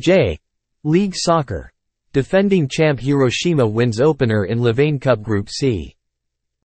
J. League Soccer. Defending champ Hiroshima wins opener in Levain Cup Group C.